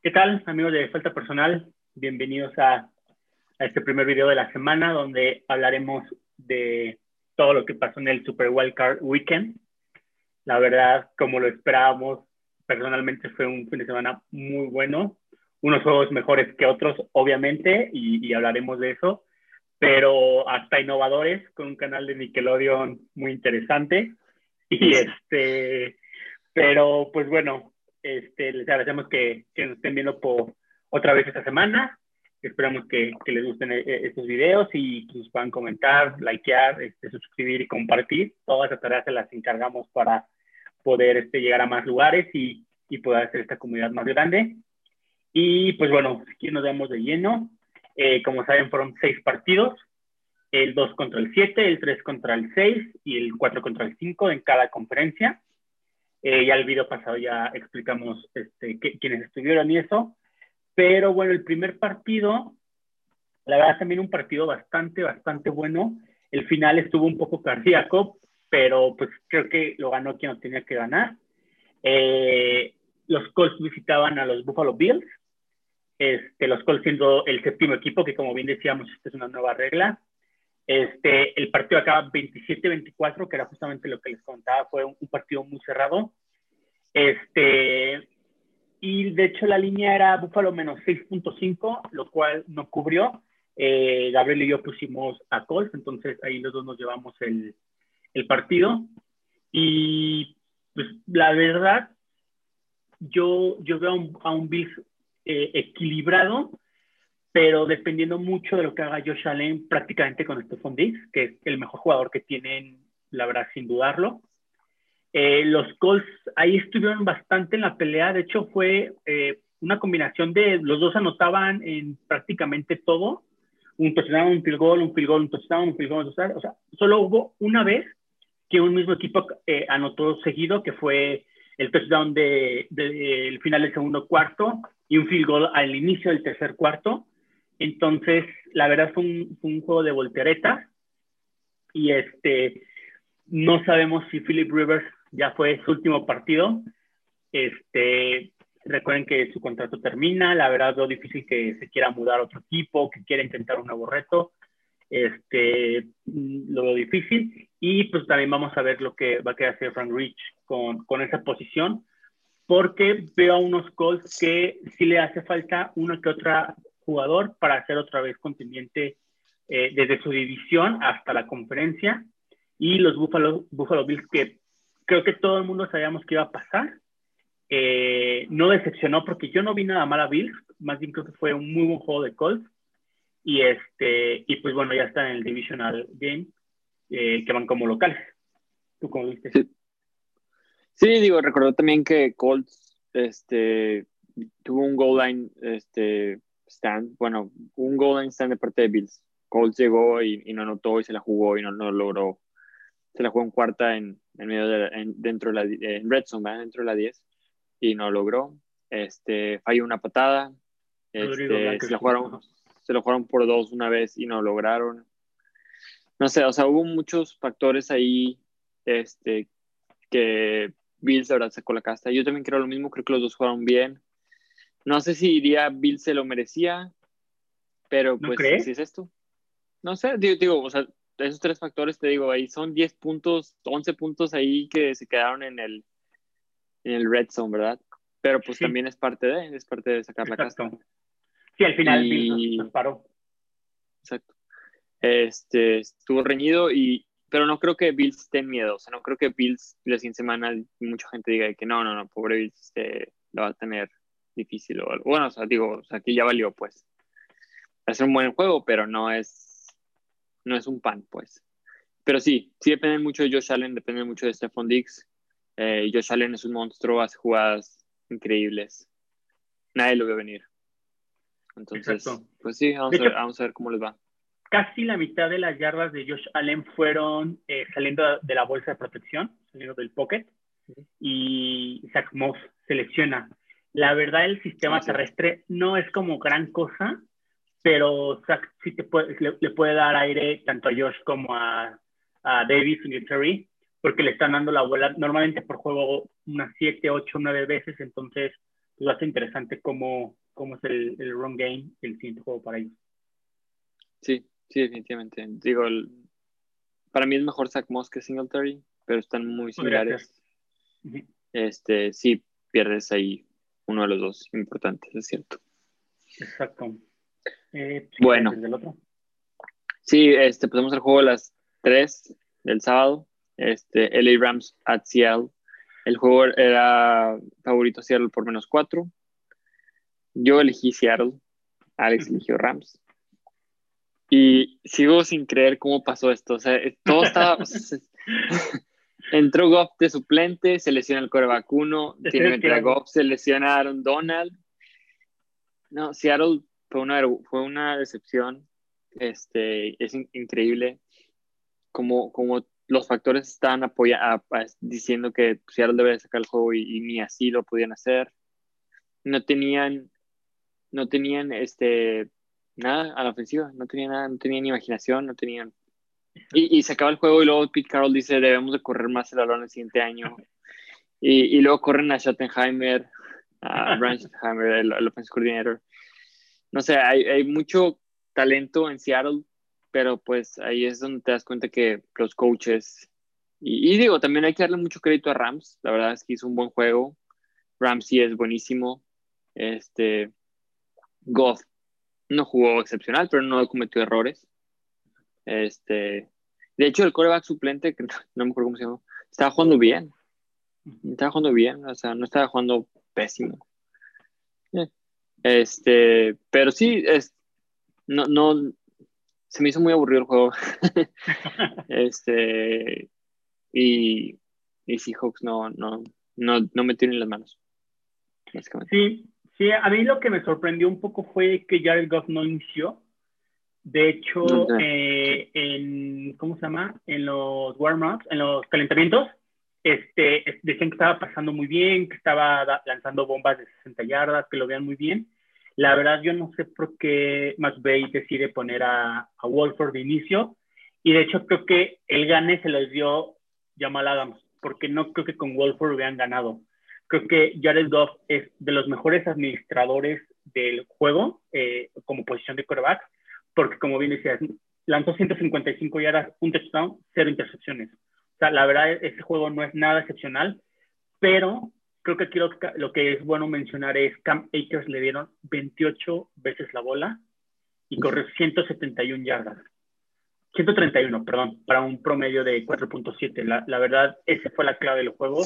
¿Qué tal, amigos de Falta Personal? Bienvenidos a, a, este primer video de la semana donde hablaremos de todo lo que pasó en el Super Wildcard Weekend. La verdad, como lo esperábamos, personalmente fue un fin de semana muy bueno. Unos juegos mejores que otros, obviamente, y, y hablaremos de eso, pero hasta innovadores con un canal de Nickelodeon muy interesante. Y este, pero pues bueno, este, les agradecemos que, que, nos estén viendo por otra vez esta semana. Esperamos que, que les gusten eh, estos videos y que nos puedan comentar, likear, este, suscribir y compartir. Todas esas tareas se las encargamos para poder este, llegar a más lugares y, y poder hacer esta comunidad más grande. Y pues bueno, aquí nos vemos de lleno. Eh, como saben, fueron seis partidos. El 2 contra el 7, el 3 contra el 6 y el 4 contra el 5 en cada conferencia. Eh, ya el video pasado ya explicamos este, qué, quiénes estuvieron y eso. Pero bueno, el primer partido, la verdad también un partido bastante, bastante bueno. El final estuvo un poco cardíaco, pero pues creo que lo ganó quien lo tenía que ganar. Eh, los Colts visitaban a los Buffalo Bills. Este, los Colts siendo el séptimo equipo, que como bien decíamos, esta es una nueva regla. Este, el partido acaba 27-24, que era justamente lo que les contaba, fue un, un, partido muy cerrado. Este, y de hecho la línea era Búfalo menos 6.5, lo cual no cubrió. Eh, Gabriel y yo pusimos a Colts, entonces ahí los dos nos llevamos el, el partido. Y pues la verdad, yo, yo veo a un, a un Bills eh, equilibrado, pero dependiendo mucho de lo que haga Josh Allen prácticamente con Stephon Diggs, que es el mejor jugador que tienen, la verdad, sin dudarlo. Eh, los Colts ahí estuvieron bastante en la pelea, de hecho fue eh, una combinación de los dos anotaban en prácticamente todo, un touchdown, un field goal, un field goal, un touchdown, un field goal, un touchdown, o sea, solo hubo una vez que un mismo equipo eh, anotó seguido, que fue el touchdown del de, de, final del segundo cuarto y un field goal al inicio del tercer cuarto. Entonces, la verdad fue un, juego de volteretas y este, no sabemos si Philip Rivers ya fue su último partido. Este, recuerden que su contrato termina, la verdad lo difícil que se quiera mudar a otro equipo, que quiera intentar un nuevo reto. Este, lo veo difícil. Y pues también vamos a ver lo que va a querer hacer Frank Rich con, con esa posición, porque veo a unos Colts que sí le hace falta una que otra jugador para hacer otra vez contendiente eh, desde su división hasta la conferencia. Y los Buffalo, Buffalo Bills, que creo que todo el mundo sabíamos que iba a pasar, eh, no decepcionó porque yo no vi nada mal a Bills, más bien creo que fue un muy buen juego de Colts. Y, este, y pues bueno, ya está en el Divisional Game, eh, que van como locales. ¿Tú cómo viste? Sí. sí, digo, recordó también que Colts este, tuvo un goal line este, stand, bueno, un goal line stand de parte de Bills. Colts llegó y, y no anotó y se la jugó y no, no logró. Se la jugó en cuarta en, en medio de, en, dentro de la en red zone, ¿verdad? dentro de la 10 y no logró. Este, falló una patada. Este, se, la jugaron, se lo jugaron por dos una vez y no lograron. No sé, o sea, hubo muchos factores ahí este, que Bills, la verdad, sacó la casta. Yo también creo lo mismo, creo que los dos jugaron bien. No sé si diría Bill se lo merecía, pero ¿No pues así es esto. No sé, digo, digo, o sea, esos tres factores te digo, ahí son 10 puntos, 11 puntos ahí que se quedaron en el, en el red zone, ¿verdad? Pero pues Sí. también es parte de, es parte de sacar la casta. Sí, al final Y- nos, nos paró. Exacto. Este, estuvo reñido y, pero no creo que Bills esté en miedo, o sea, no creo que Bills la siguiente semana mucha gente diga que no, no, no, pobre Bills este, lo va a tener difícil o algo. Bueno, o sea, digo, o sea, aquí ya valió, pues. Ser un buen juego, pero no es, no es un pan, pues. Pero sí, sí depende mucho de Josh Allen, depende mucho de Stephon Diggs. Eh, Josh Allen es un monstruo, hace jugadas increíbles. Nadie lo ve venir. Entonces, Exacto. pues sí, vamos, a ver, vamos a ver cómo les va. Casi la mitad de las yardas de Josh Allen fueron eh, saliendo de la bolsa de protección, saliendo del pocket, y Zach Moss selecciona. La verdad, el sistema terrestre no es como gran cosa, pero Zach sí te puede, le, le puede dar aire tanto a Josh como a, a Davis y Terry, porque le están dando la bola normalmente por juego unas 7, 8, 9 veces, entonces pues va a ser interesante cómo, cómo es el, el run game, el siguiente juego para ellos. Sí, sí, definitivamente. Digo, para mí es mejor Zach Moss que Singletary, pero están muy similares. Este, sí, pierdes ahí uno de los dos importantes, es cierto. Exacto. Eh, bueno. Sí, este, pasamos al juego a las 3 del sábado. Este, LA Rams at Seattle. El juego era favorito Seattle por menos 4. Yo elegí Seattle. Alex eligió Rams. Y sigo sin creer cómo pasó esto. O sea, todo estaba. entró Goff de suplente, se lesiona el core vacuno, tiene que a Goff, se lesiona Aaron Donald. No, Seattle fue una, fue una decepción. Este, es increíble como, como los factores estaban apoya diciendo que Seattle debe sacar el juego y, ni así lo podían hacer. No tenían, no tenían este, nada a la ofensiva, no tenían nada, no tenían imaginación, no tenían... Y, se acaba el juego y luego Pete Carroll dice debemos de correr más el balón el siguiente año. Y, y luego corren a Schottenheimer, a Brian Schottenheimer, el, el offensive coordinator. No sé, hay, hay mucho talento en Seattle, pero pues ahí es donde te das cuenta que los coaches, y, digo, también hay que darle mucho crédito a Rams, la verdad es que hizo un buen juego, Rams sí es buenísimo, este, Goff no jugó excepcional, pero no cometió errores, este, de hecho el coreback suplente, que no me acuerdo cómo se llama, estaba jugando bien, estaba jugando bien, o sea, no estaba jugando pésimo. Eh, este, pero sí, es, no, no, se me hizo muy aburrido el juego. este, y, y Seahawks no, no, no, no me tienen las manos. Sí, sí, a mí lo que me sorprendió un poco fue que Jared Goff no inició. De hecho, eh, en, ¿cómo se llama? En los warm-ups, en los calentamientos, este, decían que estaba pasando muy bien, que estaba lanzando bombas de 60 yardas, que lo vean muy bien. La verdad, yo no sé por qué McVeigh decide poner a, a Wolford de inicio. Y de hecho, creo que el gane se los dio Jamal Adams, porque no creo que con Wolford hubieran ganado. Creo que Jared Goff es de los mejores administradores del juego eh, como posición de quarterback, porque como bien decías, lanzó 155 yardas, un touchdown, cero intercepciones. O sea, la verdad, ese juego no es nada excepcional, pero creo que aquí lo, que es bueno mencionar es Cam Akers le dieron 28 veces la bola y corrió 171 yardas. 131, perdón, para un promedio de 4.7. La, la, verdad, esa fue la clave del juego.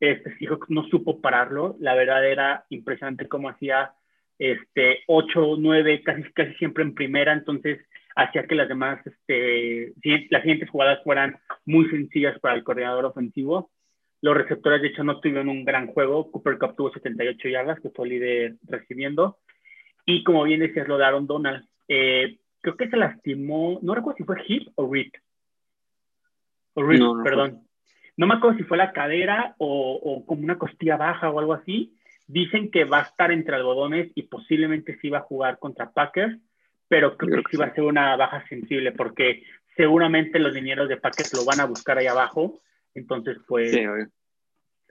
Este Seahawks no supo pararlo. La verdad era impresionante cómo hacía este, 8, 9, casi, casi siempre en primera. Entonces, hacía que las demás, este, las siguientes jugadas fueran muy sencillas para el coordinador ofensivo. Los receptores, de hecho, no tuvieron un gran juego. Cooper Cup tuvo 78 yardas, que fue líder recibiendo. Y como bien decías, lo daron Donald. Eh, creo que se lastimó, no recuerdo si fue hip o rip. O rip, perdón. No me acuerdo si fue la cadera o, o, como una costilla baja o algo así. Dicen que va a estar entre algodones y posiblemente sí va a jugar contra Packers pero creo, que sí va a ser una baja sensible porque seguramente los dineros de Packers lo van a buscar ahí abajo. Entonces, pues,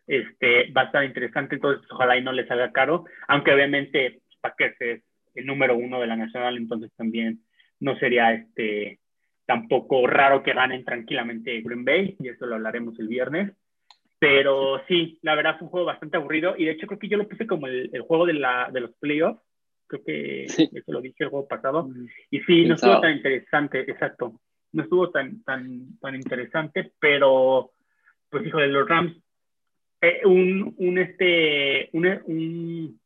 este, va a estar interesante. Entonces, ojalá y no les salga caro. Aunque obviamente Packers es el número uno de la nacional, entonces también no sería este tampoco raro que ganen tranquilamente Green Bay, y eso lo hablaremos el viernes. Pero sí, la verdad fue un juego bastante aburrido y de hecho creo que yo lo puse como el, el juego de, la, de los playoffs creo que eso lo dije el juego pasado. Mm. Y sí, no estuvo tan interesante, exacto. No estuvo tan, tan, tan interesante, pero, pues, hijo de los Rams, eh, un, un, este, una, un,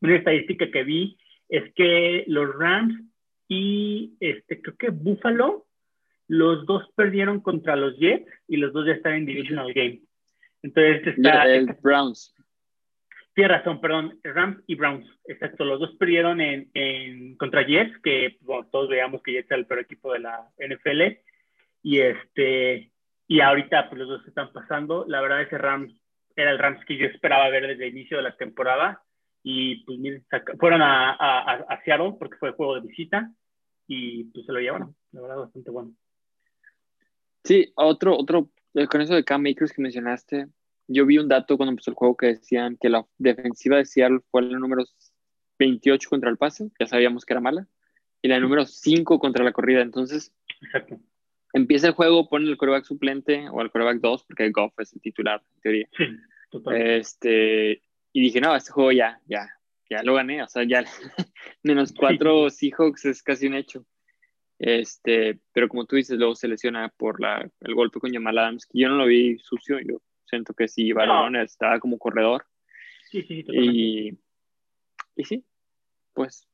una estadística que vi es que los Rams y este, creo que Buffalo, los dos perdieron contra los Jets y los dos ya están en Divisional Game. Entonces, está, el Browns. Tienes razón, perdón, Rams y Browns, exacto, los dos perdieron en, en contra Jets, que todos veíamos que Jets era el peor equipo de la NFL, y este, y ahorita pues los dos están pasando, la verdad ese Rams era el Rams que yo esperaba ver desde el inicio de la temporada, y pues miren, fueron a, a, a, Seattle porque fue el juego de visita, y pues se lo llevaron, la verdad bastante bueno. Sí, otro, otro, con eso de Cam Makers que mencionaste, yo vi un dato cuando empezó el juego que decían que la defensiva de Seattle fue la número 28 contra el pase, ya sabíamos que era mala, y la número 5 contra la corrida. Entonces, Exacto. empieza el juego, ponen el coreback suplente o el coreback 2, porque Goff es el titular, en teoría. Sí. Este, y dije, no, este juego ya, ya, ya lo gané, o sea, ya menos cuatro Seahawks es casi un hecho. Este, pero como tú dices, luego se lesiona por la, el golpe con Jamal Adams, que yo no lo vi sucio, yo siento que sí, Balón estaba como corredor. Sí, sí, totalmente. Y, y sí, pues,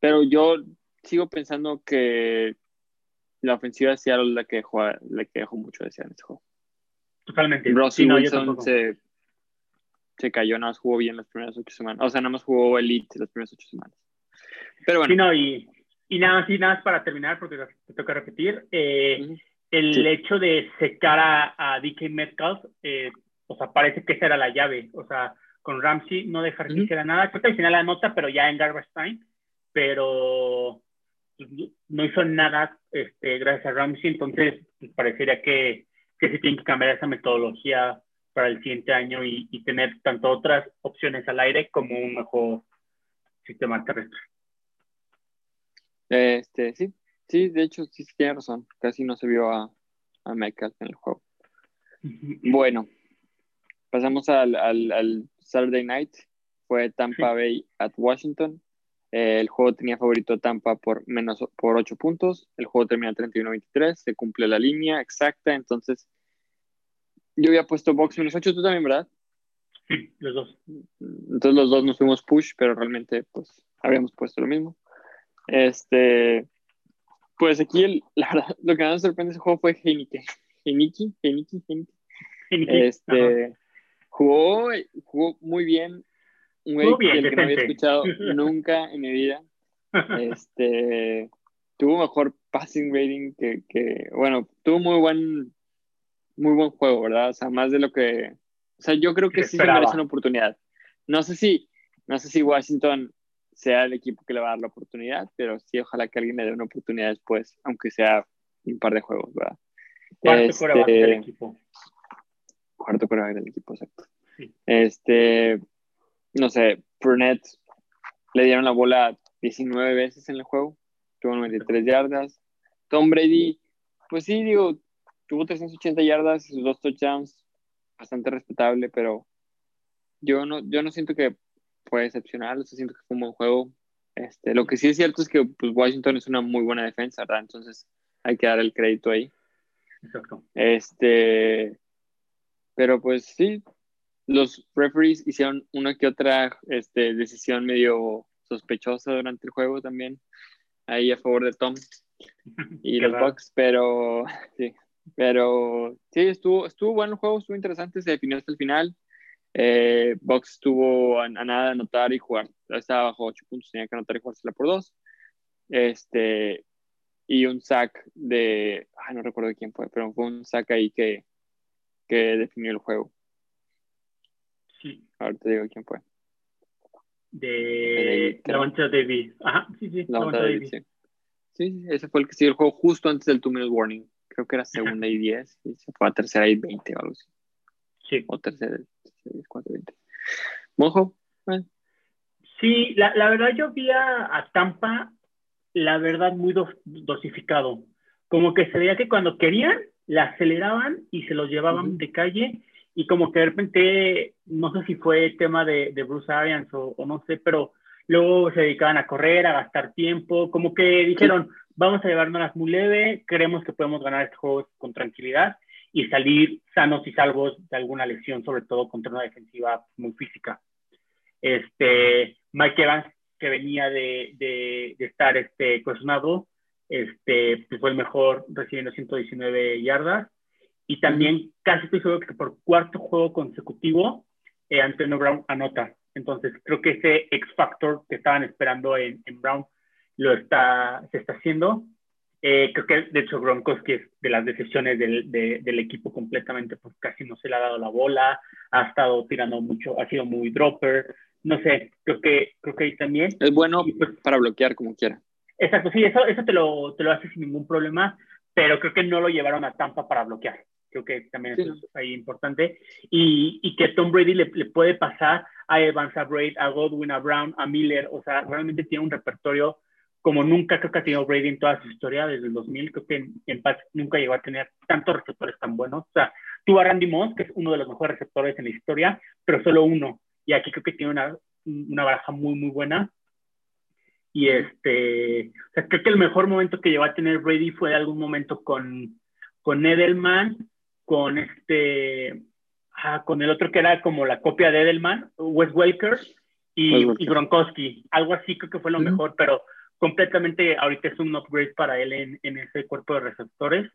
pero yo sigo pensando que la ofensiva de Seattle la que dejó, la que dejó mucho de en este juego. Totalmente. Russell Sí, no, Wilson se, se cayó, nada más jugó bien las primeras ocho semanas. O sea, nada más jugó Elite las primeras ocho semanas. Pero bueno, Sí, no, y, y nada, sí, nada más para terminar, porque te toca repetir. eh, el Sí. hecho de secar a, a DK Metcalf, eh, o sea, parece que esa era la llave. O sea, con Ramsey no dejar que Ujú. hiciera nada. Creo que al final la nota, pero ya en garbage time. Pero pues, no hizo nada este, gracias a Ramsey. Entonces, pues, parecería que, que se tiene que cambiar esa metodología para el siguiente año y, y tener tanto otras opciones al aire como un mejor sistema terrestre. Este, sí, sí, de hecho, sí, tiene razón. Casi no se vio a, a Metcalf en el juego. Bueno, pasamos al, al, al Saturday Night. Fue Tampa. Bay at Washington. Eh, el juego tenía favorito Tampa por menos por 8 puntos. El juego termina 31-23. Se cumple la línea exacta. Entonces, yo había puesto box menos 8. Tú también, ¿verdad? Los dos. Entonces los dos nos fuimos push, pero realmente pues habíamos puesto lo mismo. Este, pues aquí el- la verdad, lo que más me sorprende de ese juego fue Heineke. Heineke, Heineke, Heineke. Este, jugó, jugó muy bien. Un güey que no había escuchado nunca en mi vida. Este, tuvo mejor passing rating que, que, bueno, tuvo muy buen, muy buen juego, ¿verdad? O sea, más de lo que, o sea, yo creo que Se sí se esperaba. merece una oportunidad. No sé si, no sé si Washington sea el equipo que le va a dar la oportunidad, pero sí, ojalá que alguien le dé una oportunidad después, aunque sea un par de juegos, ¿verdad? Cuarto Este, coreback del equipo. Cuarto coreback del equipo, exacto. Sí. Este, no sé, Burnett le dieron la bola 19 veces en el juego, tuvo 93 yardas. Tom Brady, pues sí, digo, tuvo 380 yardas y sus dos touchdowns, bastante respetable, pero yo no, yo no siento que fue excepcional, o sea, siento que fue un buen juego. Este, lo que sí es cierto es que pues, Washington es una muy buena defensa, ¿verdad? Entonces hay que dar el crédito ahí. Exacto. Este, pero pues sí, los referees hicieron una que otra este, decisión medio sospechosa durante el juego también, ahí a favor de Tom y los. Bucks, pero sí, pero sí, estuvo, estuvo bueno el juego, estuvo interesante, se definió hasta el final. Eh, Bucks estuvo a, a nada de anotar y jugar, estaba bajo 8 puntos, tenía que anotar y jugársela por 2. Este, y un sack de, ay, no recuerdo quién fue, pero fue un sack ahí que, que definió el juego. Sí. Ahora te digo quién fue. De creo. Lavonte David. Ajá, sí, sí. La otra David. vez, sí. Sí, ese fue el que siguió el juego justo antes del two minute warning. Creo que era segunda y 10 y se fue a tercera y 20 o algo así. Sí. O tercera, tercera y cuatro, 20. Monjo, bueno, Sí, la, la verdad yo vi a, Tampa, la verdad, muy dos- dosificado. Como que se veía que cuando querían, la aceleraban y se los llevaban Ujú. de calle. Y como que de repente, no sé si fue tema de, de Bruce Arians o, o no sé, pero luego se dedicaban a correr, a gastar tiempo. Como que dijeron, vamos a llevárnoslas muy leve, creemos que podemos ganar este juego con tranquilidad y salir sanos y salvos de alguna lesión, sobre todo contra una defensiva muy física. Este, Mike Evans, que venía de, de, de estar este, cuestionado, este, pues fue el mejor recibiendo 119 yardas. Y también casi estoy seguro que por cuarto juego consecutivo, eh, Antonio Brown anota. Entonces creo que ese X Factor que estaban esperando en, en Brown lo está, se está haciendo. Eh, creo que de hecho Gronkowski es de las decisiones del, de, del equipo completamente, pues casi no se le ha dado la bola, ha estado tirando mucho, ha sido muy dropper, no sé, creo que, creo que ahí también. es bueno pues, para bloquear como quiera. exacto, sí, eso, eso te, lo, te lo hace sin ningún problema, pero creo que no lo llevaron a Tampa para bloquear. Creo que también es ahí importante. Y, y, que Tom Brady le, le, puede pasar a Evans, a Braid, a Godwin, a Brown, a Miller. O sea, realmente tiene un repertorio como nunca creo que ha tenido Brady en toda su historia desde el 2000. Creo que en, en Pats nunca llegó a tener tantos receptores tan buenos. O sea, tuvo a Randy Moss, que es uno de los mejores receptores en la historia, pero solo uno. Y aquí creo que tiene una, una baraja muy, muy buena. Y este, o sea, creo que el mejor momento que llegó a tener Brady fue algún momento con, con Edelman, con este, ah, con el otro que era como la copia de Edelman, Wes Welker y, y Gronkowski. Algo así creo que fue lo mejor, pero completamente ahorita es un upgrade para él en, en, ese cuerpo de receptores.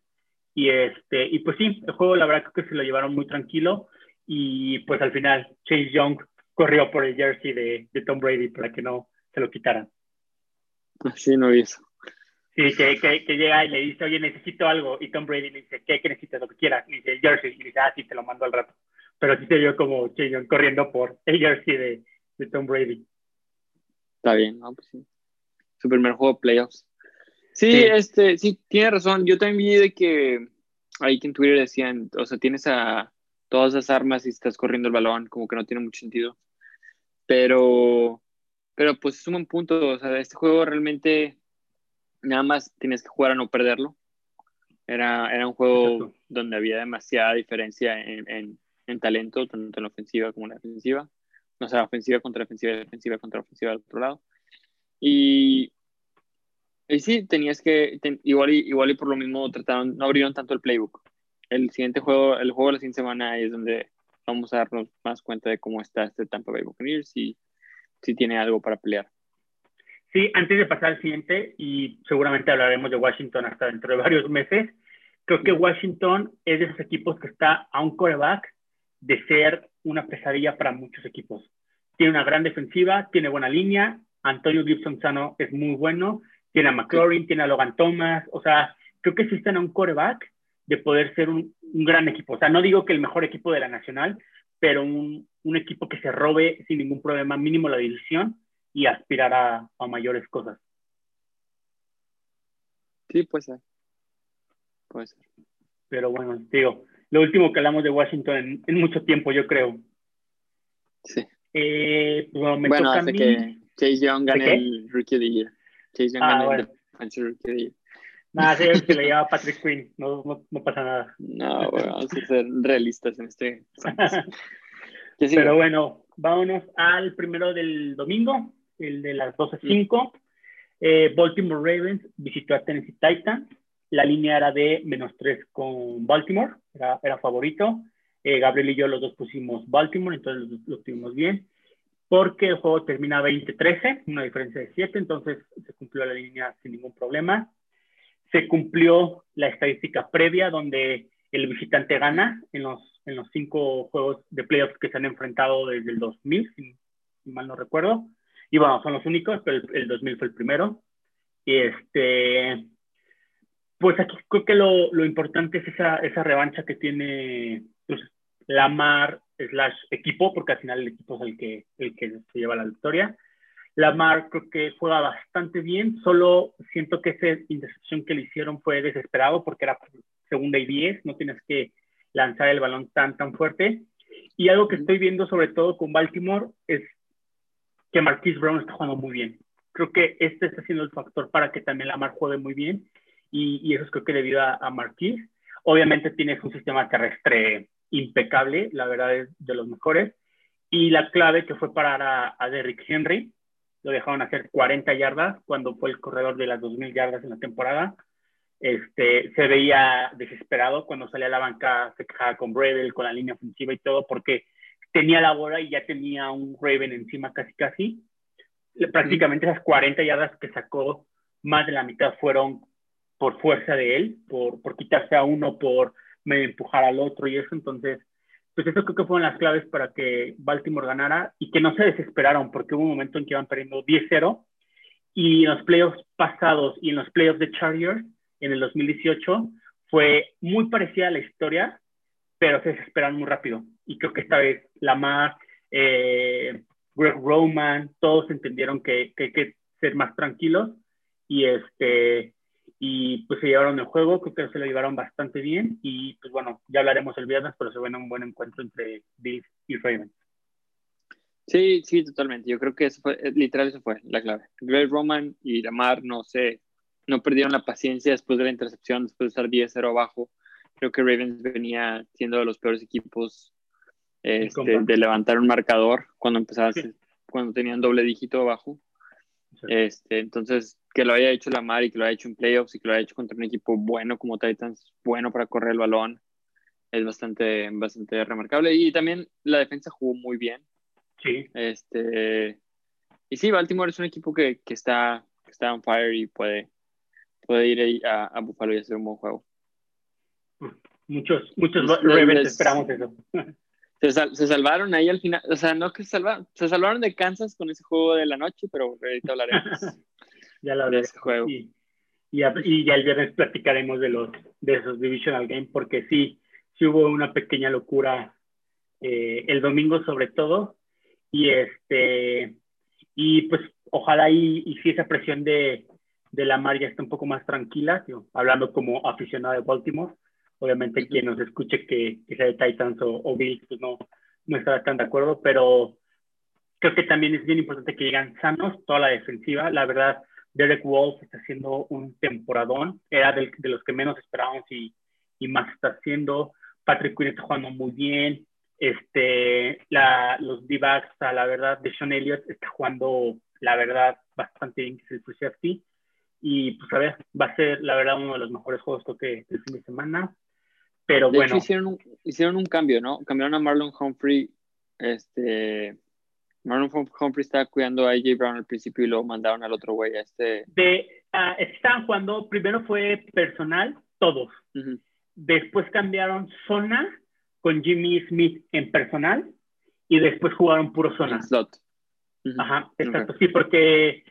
Y, este, y pues sí, el juego la verdad creo que se lo llevaron muy tranquilo y pues al final Chase Young corrió por el jersey de, de Tom Brady para que no se lo quitaran. Así no hizo. Sí, que, que, llega y le dice, oye, necesito algo. Y Tom Brady le dice, ¿qué, qué necesitas? Lo que quieras. Y dice, el jersey. Y dice, ah, sí, te lo mando al rato. Pero sí se vio como Young corriendo por el jersey de, de Tom Brady. Está bien, ¿no? Pues sí. Su primer juego de playoffs. Sí, este, sí, tiene razón. Yo también vi de que ahí que en Twitter decían, o sea, tienes a todas esas armas y estás corriendo el balón, como que no tiene mucho sentido. Pero, pero pues es un buen punto. O sea, este juego realmente nada más tienes que jugar a no perderlo. Era, era un juego donde había demasiada diferencia en, en, en, talento, tanto en la ofensiva como en la defensiva. O sea, ofensiva contra defensiva, defensiva contra ofensiva del otro lado. Y, y sí, tenías que, igual, y, igual y por lo mismo trataron, no abrieron tanto el playbook. El siguiente juego, el juego de la siguiente semana es donde vamos a darnos más cuenta de cómo está este Tampa Bay Buccaneers y si tiene algo para pelear. Sí, antes de pasar al siguiente, y seguramente hablaremos de Washington hasta dentro de varios meses, creo que Washington es de esos equipos que está a un coreback de ser una pesadilla para muchos equipos. Tiene una gran defensiva, tiene buena línea, Antonio Gibson Sano es muy bueno, tiene a McLaurin, tiene a Logan Thomas, o sea, creo que sí están a un coreback de poder ser un, un, gran equipo. O sea, no digo que el mejor equipo de la Nacional, pero un, un equipo que se robe sin ningún problema mínimo la división y aspirar a, a mayores cosas. Sí, puede ser. Puede ser. Pero bueno, digo, lo último que hablamos de Washington en, en mucho tiempo, yo creo. Sí. Eh, pues, bueno, me bueno toca hace a mí. que Chase Young gane el Rookie of the Year. Chase Young Ah, bueno. el Defensive Rookie of the Year. Nada, sé que le lleva Patrick Quinn, no, no, no pasa nada. No, bueno, vamos a ser realistas en este. Pero bueno, vámonos al primero del domingo, el de las 12.05. Eh, Baltimore Ravens visitó a Tennessee Titans. La línea era de menos 3 con Baltimore, era, era favorito. Eh, Gabriel y yo los dos pusimos Baltimore, entonces lo, lo tuvimos bien. Porque el juego termina 20-13, una diferencia de 7, entonces se cumplió la línea sin ningún problema. Se cumplió la estadística previa donde el visitante gana en los, en los cinco juegos de playoffs que se han enfrentado desde el 2000, si, mal no recuerdo. Y bueno, son los únicos, pero el, el 2000 fue el primero. Y este, pues aquí creo que lo, lo importante es esa, esa revancha que tiene pues, Lamar slash equipo, porque al final el equipo es el que, el que se lleva la victoria. Lamar creo que juega bastante bien, solo siento que esa intercepción que le hicieron fue desesperado porque era segunda y 10, no tienes que lanzar el balón tan, tan fuerte. Y algo que estoy viendo sobre todo con Baltimore es que Marquise Brown está jugando muy bien. Creo que este está siendo el factor para que también Lamar juegue muy bien y, y eso es creo que debido a, a Marquise. Obviamente tienes un sistema terrestre impecable, la verdad es de los mejores. Y la clave que fue parar a, Derrick Henry, lo dejaron hacer 40 yardas cuando fue el corredor de las 2.000 yardas en la temporada. Este, se veía desesperado cuando salía a la banca, se quejaba con Bravel, con la línea ofensiva y todo, porque tenía la bola y ya tenía un Raven encima casi casi. Prácticamente esas 40 yardas que sacó, más de la mitad fueron por fuerza de él, por, por quitarse a uno, por medio empujar al otro y eso. Entonces, pues eso creo que fueron las claves para que Baltimore ganara y que no se desesperaron, porque hubo un momento en que iban perdiendo 10-0 y en los playoffs pasados y en los playoffs de Chargers en el 2018 fue muy parecida a la historia, pero se desesperaron muy rápido. Y creo que esta vez Lamar, eh, Greg Roman, todos entendieron que, que hay que ser más tranquilos y este y pues se llevaron el juego, creo que se lo llevaron bastante bien y pues bueno, ya hablaremos el viernes, pero se ve un buen encuentro entre Bills y Ravens. Sí, sí, totalmente. Yo creo que eso fue, literal, eso fue la clave. Greg Roman y Lamar no sé, no perdieron la paciencia después de la intercepción, después de estar 10-0 abajo. Creo que Ravens venía siendo de los peores equipos este, de levantar un marcador cuando empezaba, cuando tenían doble dígito abajo. Este, entonces, que lo haya hecho Lamar y que lo haya hecho en playoffs y que lo haya hecho contra un equipo bueno como Titans, bueno para correr el balón, es bastante, bastante remarcable. Y también la defensa jugó muy bien. Sí. Este, y sí, Baltimore es un equipo que, que está, que está on fire y puede, puede ir a, a Buffalo y hacer un buen juego. Muchos, muchos Ravens esperamos eso. Se, se, salvaron ahí al final, o sea, no que se salvaron, se salvaron de Kansas con ese juego de la noche, pero ahorita hablaremos ya lo de ese juego. Y, y, y, ya el viernes platicaremos de los de esos divisional games, porque sí, sí hubo una pequeña locura eh, el domingo sobre todo, y este, y pues ojalá y, y si esa presión de, de la mar ya está un poco más tranquila, hablando como aficionado de Baltimore, obviamente quien nos escuche que, que sea de Titans o, o, Bills, pues no, no estará tan de acuerdo, pero creo que también es bien importante que llegan sanos toda la defensiva, la verdad, Derek Wolf está haciendo un temporadón, era de, de los que menos esperábamos y, y más está haciendo, Patrick Quinn está jugando muy bien, este, la, los D-backs, la verdad, de Sean Elliott está jugando, la verdad, bastante bien, que es el free safety. Y pues a ver, va a ser, la verdad, uno de los mejores juegos que del fin de semana. Pero de bueno. Hecho, hicieron, un, hicieron un cambio, ¿no? Cambiaron a Marlon Humphrey. Este, Marlon Humphrey estaba cuidando a AJ Brown al principio y lo mandaron al otro güey. Este... De, uh, estaban jugando, primero fue personal, todos. Uh -huh. Después cambiaron zona con Jimmy Smith en personal y después jugaron puro zona. Slot. Uh -huh. Ajá, exacto, okay. sí, porque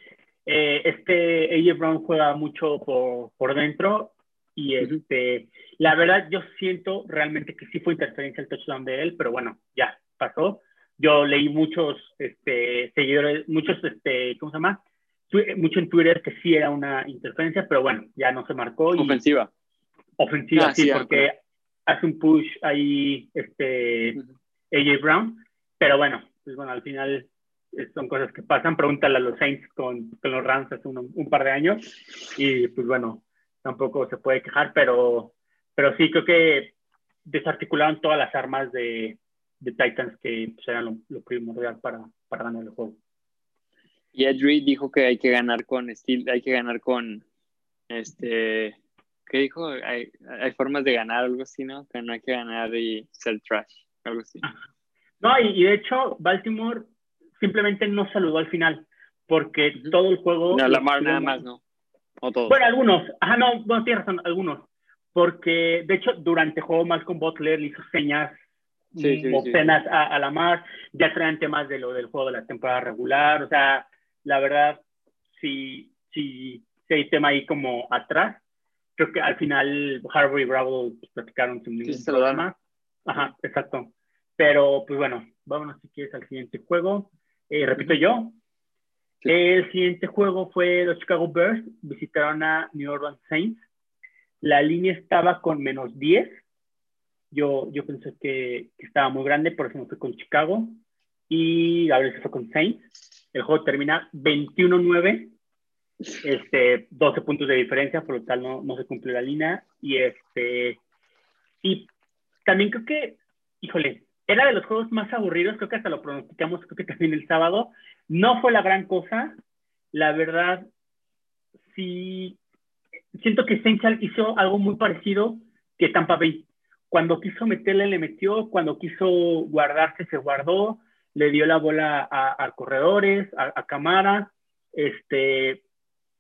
eh, este AJ Brown juega mucho por, por dentro y este, uh -huh. la verdad yo siento realmente que sí fue interferencia el touchdown de él, pero bueno, ya pasó. Yo leí muchos este, seguidores, muchos, este, ¿cómo se llama? Mucho en Twitter que sí era una interferencia, pero bueno, ya no se marcó. Y, ofensiva. Ofensiva, ah, sí, sí, porque okay. hace un push ahí este, uh -huh. AJ Brown, pero bueno, pues bueno, al final son cosas que pasan. Pregúntale a los Saints con, con los Rams hace un, un, par de años y pues bueno, tampoco se puede quejar, pero, pero sí creo que desarticularon todas las armas de, de Titans que pues, eran lo, lo, primordial para, para ganar el juego. Y Ed Reed dijo que hay que ganar con estilo, hay que ganar con este ¿qué dijo? Hay, hay formas de ganar, algo así, ¿no? Que no hay que ganar y ser trash, algo así. No, y, y de hecho, Baltimore simplemente no saludó al final, porque todo el juego... No, Lamar nada más, ¿no? O todos. Bueno, algunos. Ajá, no, no tienes razón, algunos. Porque, de hecho, durante el juego Malcolm Butler le hizo señas sí, sí, obscenas sí. A, a Lamar, ya traen temas de lo del juego de la temporada regular, o sea, la verdad, sí, sí, sí hay tema ahí como atrás. Creo que al final Harvey y Bravo pues, platicaron sin ningún sí, problema. Ajá, exacto. Pero, pues bueno, vámonos si quieres al siguiente juego. Eh, repito yo. Sí. El siguiente juego fue los Chicago Bears. Visitaron a New Orleans Saints. La línea estaba con menos 10. Yo, yo pensé que, que estaba muy grande, por eso me fui con Chicago. Y ver se fue con Saints. El juego termina 21-9. Este, 12 puntos de diferencia, por lo tal no, no se cumplió la línea. Y este. Y también creo que, híjole, era de los juegos más aburridos, creo que hasta lo pronosticamos, creo que también el sábado. No fue la gran cosa, la verdad, sí, siento que Saints hizo algo muy parecido que Tampa Bay. Cuando quiso meterle, le metió, cuando quiso guardarse, se guardó, le dio la bola a, corredores, a, a. Este,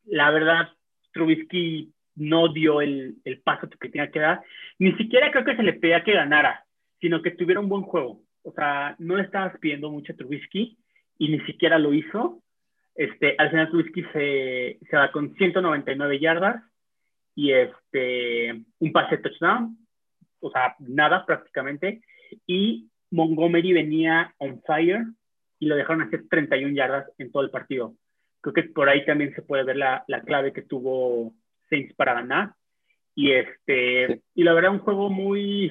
la verdad, Trubisky no dio el, el paso que tenía que dar. Ni siquiera creo que se le pedía que ganara sino que tuviera un buen juego. O sea, no le estabas pidiendo mucho a Trubisky y ni siquiera lo hizo. Este, al final Trubisky se, se va con 199 yardas y este, un pase touchdown, o sea, nada prácticamente. Y Montgomery venía on fire y lo dejaron hacer 31 yardas en todo el partido. Creo que por ahí también se puede ver la, la clave que tuvo Saints para ganar. Y, este, y la verdad, un juego muy,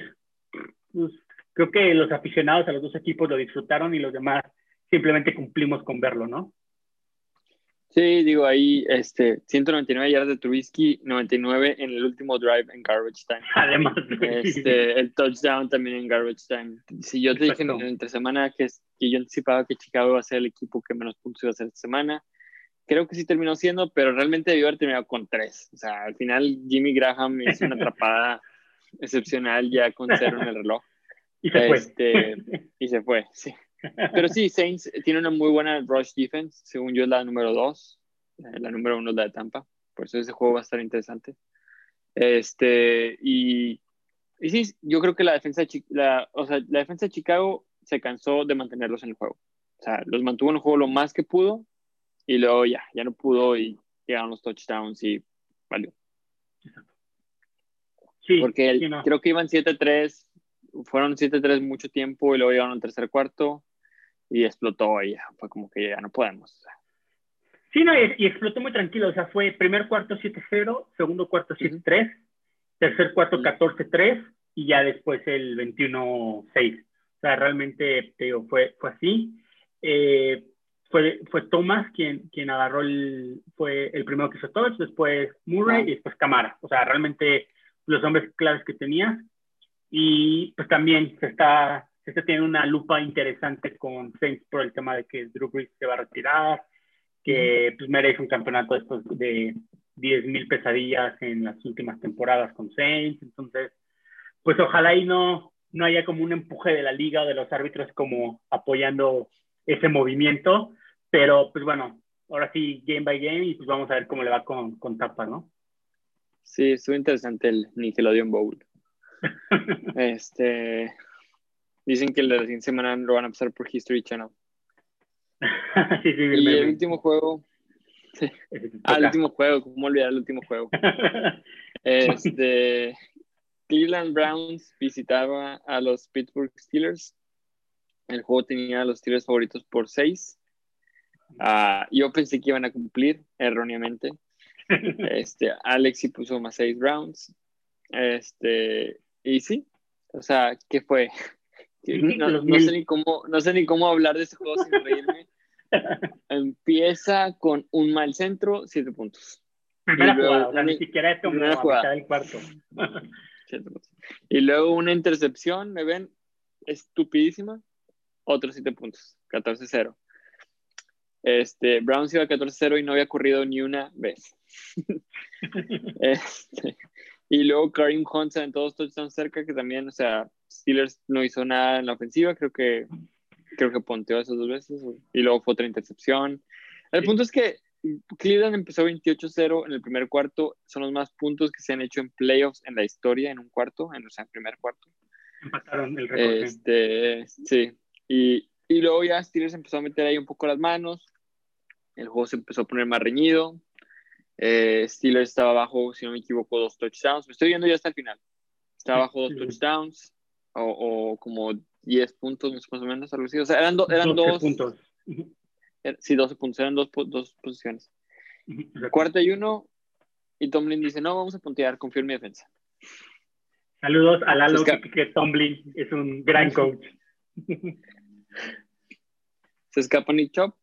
pues, creo que los aficionados a los dos equipos lo disfrutaron y los demás simplemente cumplimos con verlo, ¿no? Sí, digo ahí, este, 199 yardas de Trubisky, 99 en el último drive en garbage time. Además, este, el touchdown también en garbage time. Si yo te dije en, entre semana que, que yo anticipaba que Chicago iba a ser el equipo que menos puntos iba a hacer esta semana, creo que sí terminó siendo, pero realmente debió haber terminado con tres. O sea, al final Jimmy Graham hizo una atrapada excepcional ya con cero en el reloj. Y se fue. Este, y se fue, sí. Pero sí, Saints tiene una muy buena rush defense. Según yo, es la número dos. Eh, la número uno es la de Tampa. Por eso ese juego va a estar interesante. Este, y, y sí, yo creo que la defensa, de, la, o sea, la defensa de Chicago se cansó de mantenerlos en el juego. O sea, los mantuvo en el juego lo más que pudo y luego ya, ya no pudo y llegaron los touchdowns y valió. Sí, Porque creo que iban 7-3, fueron 7-3 mucho tiempo y luego llegaron al tercer cuarto y explotó y fue como que ya no podemos. Sí, no, y, explotó muy tranquilo, o sea, fue primer cuarto 7-0, segundo cuarto 7-3, tercer cuarto 14-3 y ya después el 21-6. O sea, realmente, te digo, fue, fue así. Eh, fue, fue Thomas quien, quien agarró el, fue el primero que hizo touch, después Murray y después Camara. O sea, realmente los hombres claves que tenía. Y pues también se está, se está teniendo una lupa interesante con Saints por el tema de que Drew Brees se va a retirar, que pues merece un campeonato después de 10.000 pesadillas en las últimas temporadas con Saints. Entonces, pues ojalá y no, no haya como un empuje de la liga o de los árbitros como apoyando ese movimiento, pero pues bueno, ahora sí, game by game y pues vamos a ver cómo le va con, con Tapa, ¿no? Sí, estuvo interesante el Nickelodeon Bowl. Este, dicen que la siguiente semana lo van a pasar por History Channel. sí, sí, y el último juego. Ah, el último juego, ¿cómo olvidar el último juego? este, Cleveland Browns visitaba a los Pittsburgh Steelers el juego tenía a los tiros favoritos por 6. Ah, yo pensé que iban a cumplir erróneamente. Este, Alex sí puso más 6 rounds. Este, y sí, o sea, ¿qué fue? No, sé ni cómo, no sé ni cómo hablar de ese juego sin reírme. Empieza con un mal centro, 7 puntos. Primera jugada, o sea, ni siquiera es como a mitad del cuarto. y luego una intercepción, me ven, estupidísima, otros 7 puntos, 14-0. Este, Browns iba 14-0 y no había corrido ni una vez. este, y luego Karim Hunt se todos touchdowns cerca, que también, o sea, Steelers no hizo nada en la ofensiva, creo que creo que ponteó esas dos veces, y luego fue otra intercepción. El punto es que Cleveland empezó 28-0 en el primer cuarto, son los más puntos que se han hecho en playoffs en la historia en un cuarto, en, o sea, en primer cuarto. Empataron el récord. Este, sí, y, y luego ya Steelers empezó a meter ahí un poco las manos. El juego se empezó a poner más reñido. Eh, Steelers estaba abajo, si no me equivoco, dos touchdowns. Me estoy viendo ya hasta el final. Estaba abajo dos touchdowns o, o como 10 puntos más o menos, algo así. O sea, eran, eran dos. puntos. Er, sí, 12 puntos, eran dos, dos posiciones. Cuarta y uno, y Tomlin dice: No, vamos a puntear, confío en mi defensa. Saludos a Lalo, que, que Tomlin es un gran coach. Se escapa Nick Chop,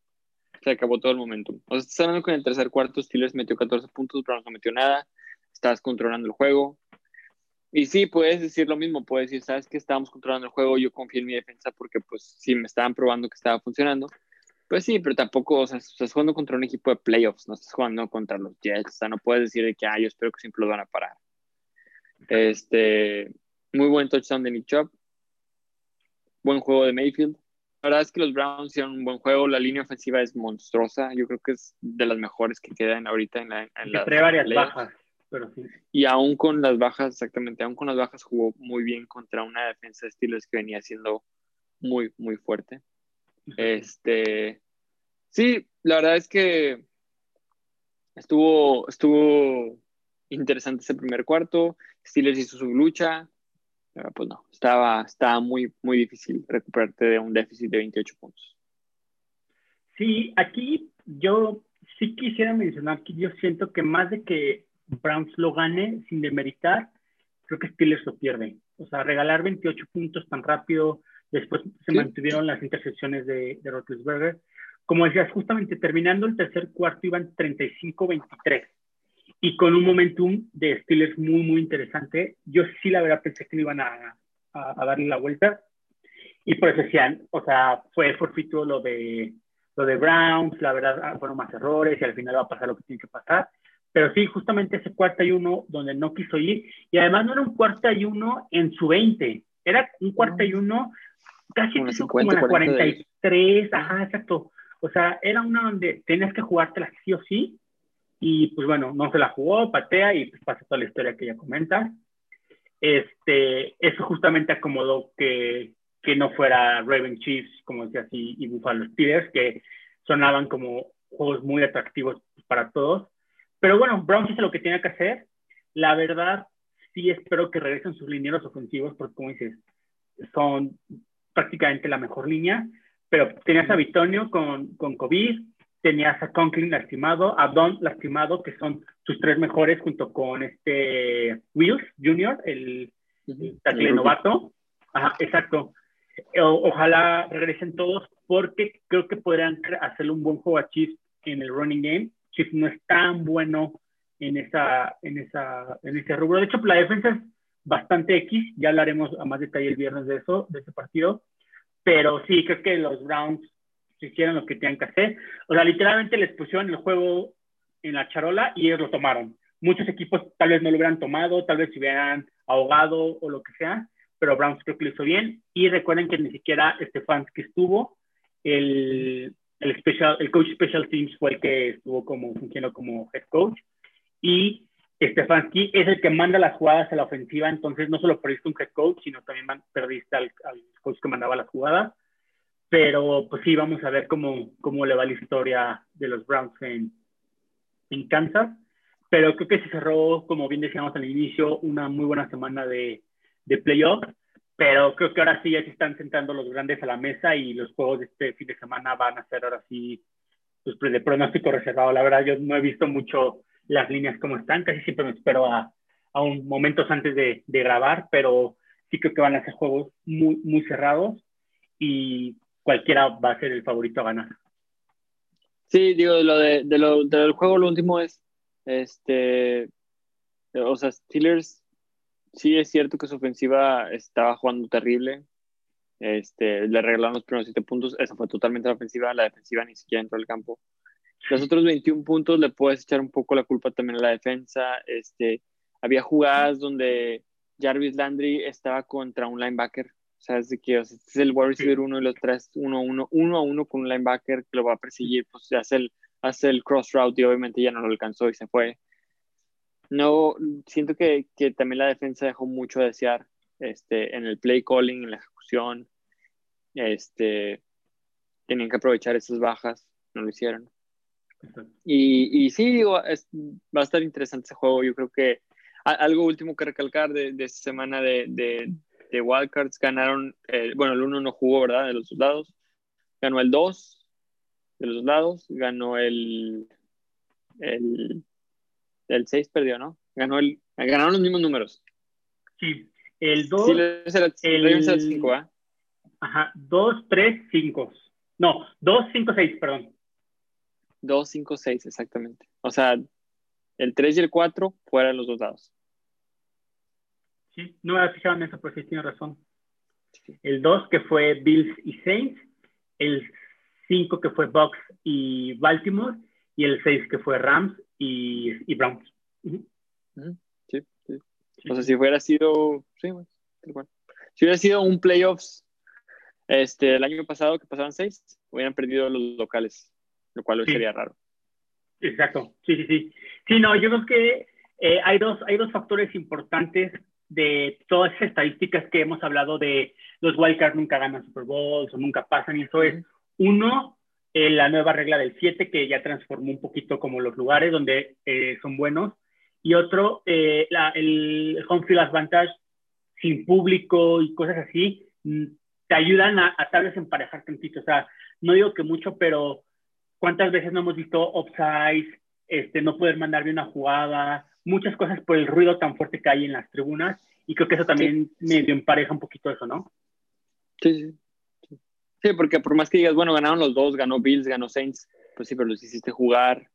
se acabó todo el momentum. O sea, estás hablando con el tercer cuarto, Steelers metió 14 puntos, pero no metió nada. Estás controlando el juego. Y sí, puedes decir lo mismo, puedes decir, sabes que estábamos controlando el juego, yo confío en mi defensa porque pues sí me estaban probando que estaba funcionando. Pues sí, pero tampoco, o sea, estás jugando contra un equipo de playoffs, no estás jugando contra los Jets, o sea, no puedes decir de que, ah, yo espero que siempre lo van a parar. Este, muy buen touchdown de Nick Chop, buen juego de Mayfield. La verdad es que los Browns hicieron un buen juego. La línea ofensiva es monstruosa. Yo creo que es de las mejores que quedan ahorita en la. En la varias bajas, pero sí. Y aún con las bajas, exactamente, aún con las bajas jugó muy bien contra una defensa de estilos que venía siendo muy, muy fuerte. Este. Sí, la verdad es que estuvo, estuvo interesante ese primer cuarto. Steelers hizo su lucha pues no, estaba, estaba muy, muy difícil recuperarte de un déficit de 28 puntos. Sí, aquí yo sí quisiera mencionar que yo siento que más de que Browns lo gane sin demeritar, creo que Steelers lo pierde. O sea, regalar 28 puntos tan rápido, después se mantuvieron las intercepciones de, de Roethlisberger. Como decías, justamente terminando el tercer cuarto iban 35-23 y con un momentum de Steelers muy, muy interesante. Yo sí, la verdad, pensé que le iban a, a, darle la vuelta. Y por eso decían, o sea, fue forfito lo de, lo de Browns, la verdad, ah, fueron más errores y al final va a pasar lo que tiene que pasar. Pero sí, justamente ese cuarto y uno donde no quiso ir. Y además no era un cuarto y uno en su 20, era un cuarto y uno casi como en la 43, ajá, exacto. O sea, era una donde tenías que jugártela sí o sí. Y pues bueno, no se la jugó, patea y pues pasa toda la historia que ella comenta. Este, eso justamente acomodó que, que no fuera Raven Chiefs, como decía así, y Buffalo Steelers, que sonaban como juegos muy atractivos para todos. Pero bueno, Browns hizo lo que tenía que hacer. La verdad, sí espero que regresen sus linieros ofensivos, porque como dices, son prácticamente la mejor línea. Pero tenías a Bitonio con, con COVID, tenías a Conklin lastimado, a Don lastimado, que son sus tres mejores, junto con este Wills Jr., el, el novato. Ajá, exacto. ojalá regresen todos, porque creo que podrían hacerle un buen juego a Chiefs en el running game. Chiefs no es tan bueno en, esa, en, esa, en ese rubro. De hecho, la defensa es bastante X, ya hablaremos a más detalle el viernes de eso, de ese partido. Pero sí, creo que los Browns hicieron lo que tenían que hacer. O sea, literalmente les pusieron el juego en la charola y ellos lo tomaron. Muchos equipos tal vez no lo hubieran tomado, tal vez se hubieran ahogado o lo que sea, pero Browns creo que lo hizo bien. Y recuerden que ni siquiera que estuvo, el, el, special, el coach Special Teams fue el que estuvo como funcionando como head coach. Y Stefanski es el que manda las jugadas a la ofensiva, entonces no solo perdiste un head coach, sino también perdiste al, al coach que mandaba las jugadas. Pero pues sí, vamos a ver cómo, cómo le va la historia de los Browns en, en Kansas. Pero creo que se cerró, como bien decíamos al inicio, una muy buena semana de, de playoff. Pero creo que ahora sí ya se están sentando los grandes a la mesa y los juegos de este fin de semana van a ser ahora sí pues, de pronóstico reservado. La verdad, yo no he visto mucho las líneas como están. Casi siempre me espero a, a un momentos antes de, de, grabar, pero sí creo que van a ser juegos muy, muy cerrados. Y cualquiera va a ser el favorito a ganar. Sí, digo, lo de, de lo, del juego, lo último es, este, o sea, Steelers, sí es cierto que su ofensiva estaba jugando terrible, este, le regalaron los primeros siete puntos, eso fue totalmente la ofensiva, la defensiva ni siquiera entró al campo. Los otros 21 puntos le puedes echar un poco la culpa también a la defensa, este, había jugadas donde Jarvis Landry estaba contra un linebacker o sea, es de que este es el wide receiver uno y los tres uno, uno, uno a uno con un linebacker que lo va a perseguir, pues hace el, hace el cross route y obviamente ya no lo alcanzó y se fue. No, siento que, que también la defensa dejó mucho a desear este, en el play calling, en la ejecución. Este, tenían que aprovechar esas bajas, no lo hicieron. Y, y sí, digo, es, va a estar interesante ese juego. Yo creo que algo último que recalcar de, de esta semana de, de, de Wildcards ganaron, eh, bueno, el uno no jugó, ¿verdad? De los dos lados. Ganó el 2 de los dos lados, ganó el, el, el 6 perdió, ¿no? Ganó el, ganaron los mismos números. Sí, el 2. Sí, el 5, ¿ah? Ajá, 2, 3, 5. No, 2, 5, 6, perdón. 2, 5, 6, exactamente. O sea, el 3 y el 4 fueran los dos lados. Sí, no me había fijado en eso, pero sí tiene razón. El 2 que fue Bills y Saints, el 5 que fue Bucks y Baltimore, y el 6 que fue Rams y, y Browns. sí, sí, O sea, si hubiera sido, sí, bueno, Si hubiera sido un playoffs este, el año pasado que pasaban 6, hubieran perdido los locales, lo cual sería raro. Exacto, sí, sí, sí. Sí, no, yo creo que eh, hay, dos, hay dos factores importantes de todas esas estadísticas que hemos hablado de los wildcards nunca ganan Super Bowls o nunca pasan, y eso es, uno, eh, la nueva regla del 7 que ya transformó un poquito como los lugares donde eh, son buenos, y otro, eh, la, el home field advantage sin público y cosas así, mm, te ayudan a, a tal vez emparejar tantito, o sea, no digo que mucho, pero ¿cuántas veces no hemos visto offsides, este, no poder mandar bien una jugada, muchas cosas por el ruido tan fuerte que hay en las tribunas y creo que eso también medio empareja un poquito eso, ¿no? Sí, sí. Sí, porque por más que digas, bueno, ganaron los dos, ganó Bills, ganó Saints, pues sí, pero los hiciste jugar,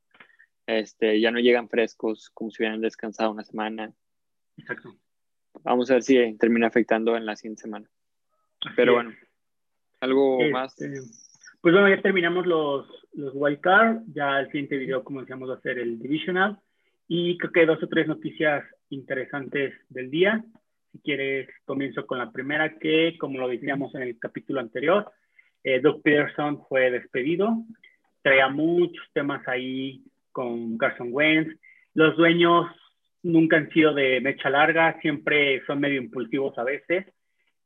este, ya no llegan frescos como si hubieran descansado una semana. Exacto. Vamos a ver si termina afectando en la siguiente semana. Pero bueno, algo Este, más. Pues bueno, ya terminamos los, los wildcard. Ya el siguiente video, como decíamos, va a ser el divisional. Y creo que dos o tres noticias interesantes del día. Si quieres, comienzo con la primera, que como lo decíamos en el capítulo anterior, eh, Doug Peterson fue despedido. Traía muchos temas ahí con Carson Wentz. Los dueños nunca han sido de mecha larga, siempre son medio impulsivos a veces.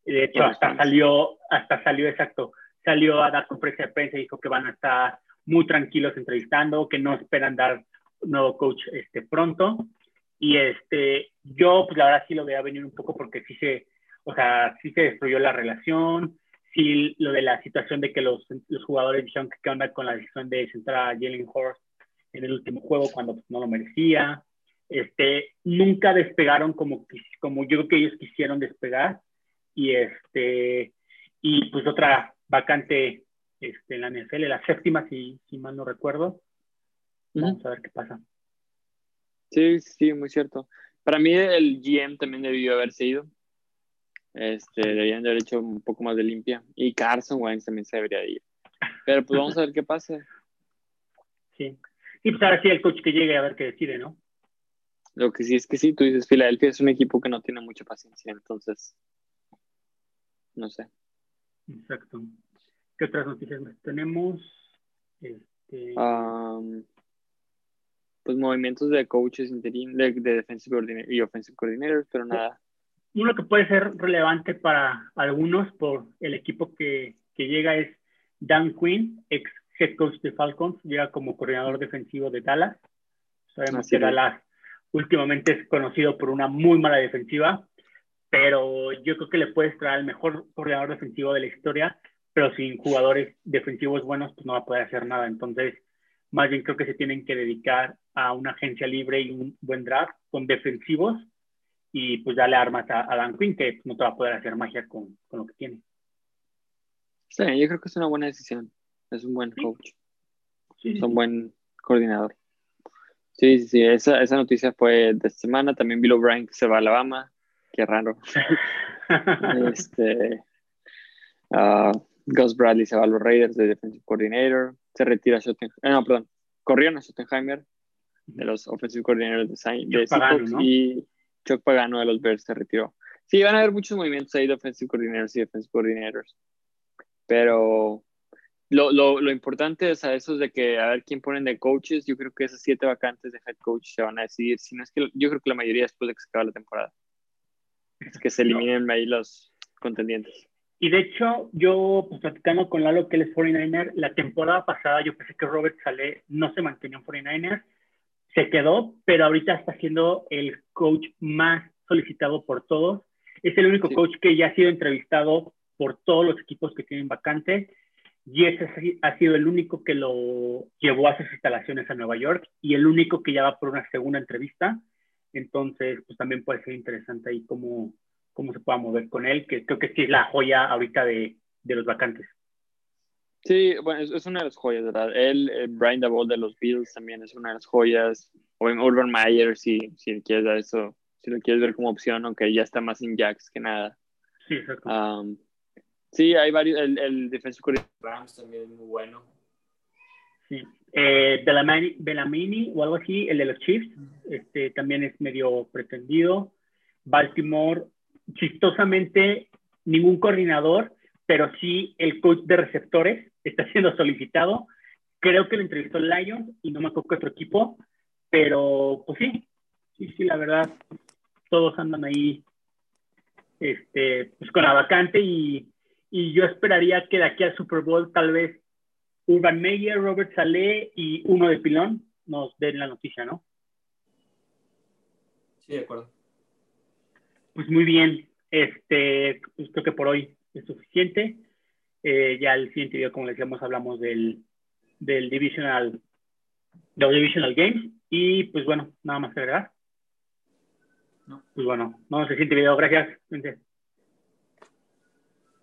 De hecho, hasta salió, hasta salió exacto, salió a dar conferencia de prensa y dijo que van a estar muy tranquilos entrevistando, que no esperan dar nuevo coach este, pronto. Y este, yo, pues la verdad sí lo veía venir un poco porque sí se, o sea, sí se destruyó la relación, sí lo de la situación de que los, los jugadores dijeron que qué onda con la decisión de sentar a Jalen Horst en el último juego cuando pues, no lo merecía. Este, nunca despegaron como, como yo creo que ellos quisieron despegar. Y este, y pues otra vacante este, en la NFL, la séptima, si, si mal no recuerdo. Vamos a ver qué pasa. Sí, sí, muy cierto. Para mí el GM también debió haberse ido. Este, deberían haber hecho un poco más de limpia. Y Carson Wentz también se debería ir. Pero pues vamos a ver qué pasa. Sí. Y pues ahora sí el coach que llegue a ver qué decide, ¿no? Lo que sí es que sí, tú dices, Filadelfia es un equipo que no tiene mucha paciencia, entonces, no sé. Exacto. ¿Qué otras noticias más tenemos? Este... Um, pues movimientos de coaches interim, de, de defensive coordinator y offensive coordinators, pero nada. Uno que puede ser relevante para algunos por el equipo que, que llega es Dan Quinn, ex head coach de Falcons, llega como coordinador defensivo de Dallas. Sabemos Así que es. Dallas últimamente es conocido por una muy mala defensiva, pero yo creo que le puedes traer el mejor coordinador defensivo de la historia, pero sin jugadores defensivos buenos, pues no va a poder hacer nada. Entonces, más bien creo que se tienen que dedicar a una agencia libre y un buen draft con defensivos y pues darle armas a, a Dan Quinn, que no te va a poder hacer magia con, con, lo que tiene. Sí, yo creo que es una buena decisión. Es un buen coach. Sí, sí, es un buen coordinador. Sí, sí, sí. Esa, esa noticia fue de semana. También Bill O'Brien se va a Alabama. Qué raro. este, uh, Gus Bradley se va a los Raiders de Defensive Coordinator. Se retira Schottenheimer. Eh, no, perdón. Corrieron a Schottenheimer de los Offensive Coordinators de, de Seahawks ¿no? y Chuck Pagano de los Bears se retiró. Sí, van a haber muchos movimientos ahí de Offensive Coordinators y Defensive Coordinators. Pero lo, lo, lo, importante es a esos de que a ver quién ponen de coaches. Yo creo que esas siete vacantes de head coach se van a decidir. Si no es que yo creo que la mayoría después de que se acabe la temporada. Es que se eliminen ahí los contendientes. Y de hecho, yo, pues platicando con Lalo, que él es 49er, la temporada pasada yo pensé que Robert Saleh no se mantenía en 49ers, se quedó, pero ahorita está siendo el coach más solicitado por todos. Es el único sí. coach que ya ha sido entrevistado por todos los equipos que tienen vacante y ese ha sido el único que lo llevó a sus instalaciones a Nueva York y el único que ya va por una segunda entrevista. Entonces, pues también puede ser interesante ahí cómo, cómo se pueda mover con él, que creo que sí es la joya ahorita de, de los vacantes. Sí, bueno, es, es, una de las joyas, ¿verdad? Él, eh, Brian Dabol de los Bills también es una de las joyas. O en Urban Meyer, si, si quieres dar eso, si lo quieres ver como opción, aunque ya está más en Jacks que nada. Sí, exacto. Um, Sí, hay varios. El, el coordinator Rams también es muy bueno. Sí. Eh, Bellamini, Bellamini o algo así, el de los Chiefs, este, también es medio pretendido. Baltimore, chistosamente, ningún coordinador, pero sí el coach de receptores está siendo solicitado. Creo que lo entrevistó Lions y no me acuerdo qué otro equipo, pero pues sí, sí, sí, la verdad, todos andan ahí este, pues con la vacante y y yo esperaría que de aquí al Super Bowl tal vez Urban Meyer, Robert Saleh y uno de Pilón nos den la noticia, ¿no? Sí, de acuerdo. Pues muy bien, este, pues creo que por hoy es suficiente. Eh, ya el siguiente video, como les decíamos, hablamos del, del Divisional, de Divisional Games. Y pues bueno, nada más que agregar. Pues bueno, vamos al siguiente video. Gracias.